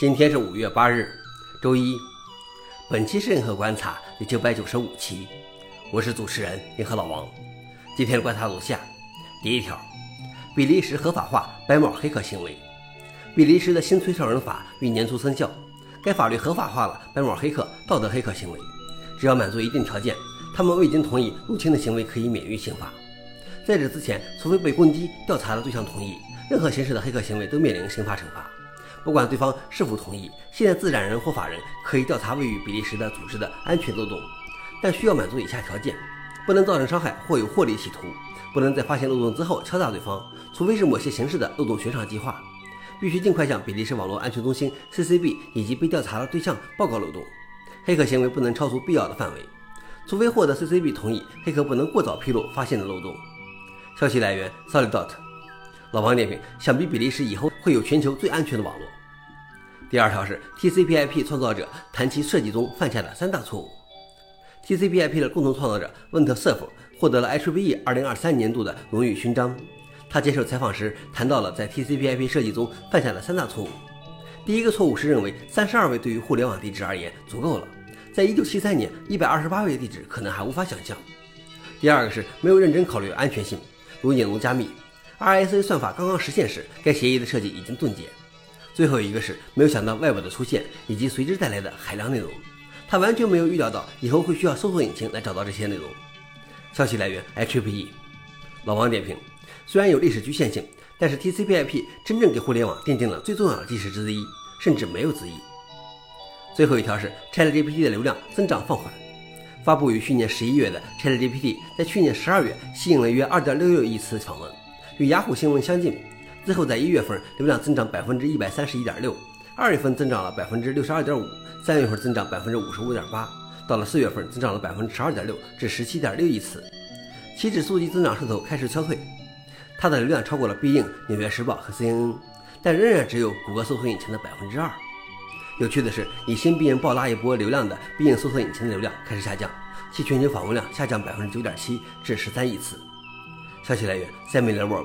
今天是五月八日，周一。本期是银河观察第九百九十五期，我是主持人银河老王。今天的观察如下：第一条，比利时合法化白帽黑客行为。比利时的新催收人法于年初生效，该法律合法化了白帽黑客道德黑客行为，只要满足一定条件，他们未经同意入侵的行为可以免于刑罚。在这之前，除非被攻击调查的对象同意，任何形式的黑客行为都面临刑罚惩罚。不管对方是否同意，现在自然人或法人可以调查位于比利时的组织的安全漏洞，但需要满足以下条件：不能造成伤害或有获利企图，不能在发现漏洞之后敲诈对方，除非是某些形式的漏洞悬赏计划，必须尽快向比利时网络安全中心 （CCB） 以及被调查的对象报告漏洞。黑客行为不能超出必要的范围，除非获得 CCB 同意，黑客不能过早披露发现的漏洞。消息来源：Solidot。老王点评：想必比利时以后会有全球最安全的网络。第二条是 TCP/IP 创造者谈其设计中犯下的三大错误。TCP/IP 的共同创造者温特瑟夫获得了 IEEE 2023年度的荣誉勋章。他接受采访时谈到了在 TCP/IP 设计中犯下的三大错误。第一个错误是认为三十二位对于互联网地址而言足够了，在一九七三年一百二十八位地址可能还无法想象。第二个是没有认真考虑安全性，如引入加密。RSA 算法刚刚实现时，该协议的设计已经冻结。最后一个是没有想到 Web 的出现以及随之带来的海量内容，他完全没有预料到以后会需要搜索引擎来找到这些内容。消息来源 HPE。老王点评：虽然有历史局限性，但是 TCP/IP 真正给互联网奠定了最重要的基石之一，甚至没有之一。最后一条是 ChatGPT 的流量增长放缓。发布于去年十一月的 ChatGPT 在去年十二月吸引了约二点六六亿次访问。与雅虎新闻相近，最后在一月份流量增长百分之一百三十一点六，二月份增长了百分之六十二点五，三月份增长百分之五十五点八，到了四月份增长了百分之十二点六至十七点六亿次，其指数级增长势头开始消退。它的流量超过了必应、纽约时报和 CNN，但仍然只有谷歌搜索引擎的百分之二。有趣的是，以新必应爆拉一波流量的必应搜索引擎的流量开始下降，其全球访问量下降百分之九点七至十三亿次。消息来源：SemilarWeb。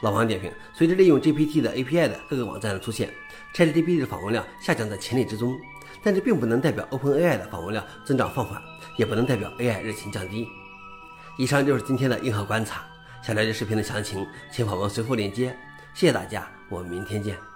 老王点评：随着利用 GPT 的 API 的各个网站的出现，ChatGPT 的访问量下降在情理之中。但这并不能代表 OpenAI 的访问量增长放缓，也不能代表 AI 热情降低。以上就是今天的硬核观察。想了解视频的详情，请访问随后链接。谢谢大家，我们明天见。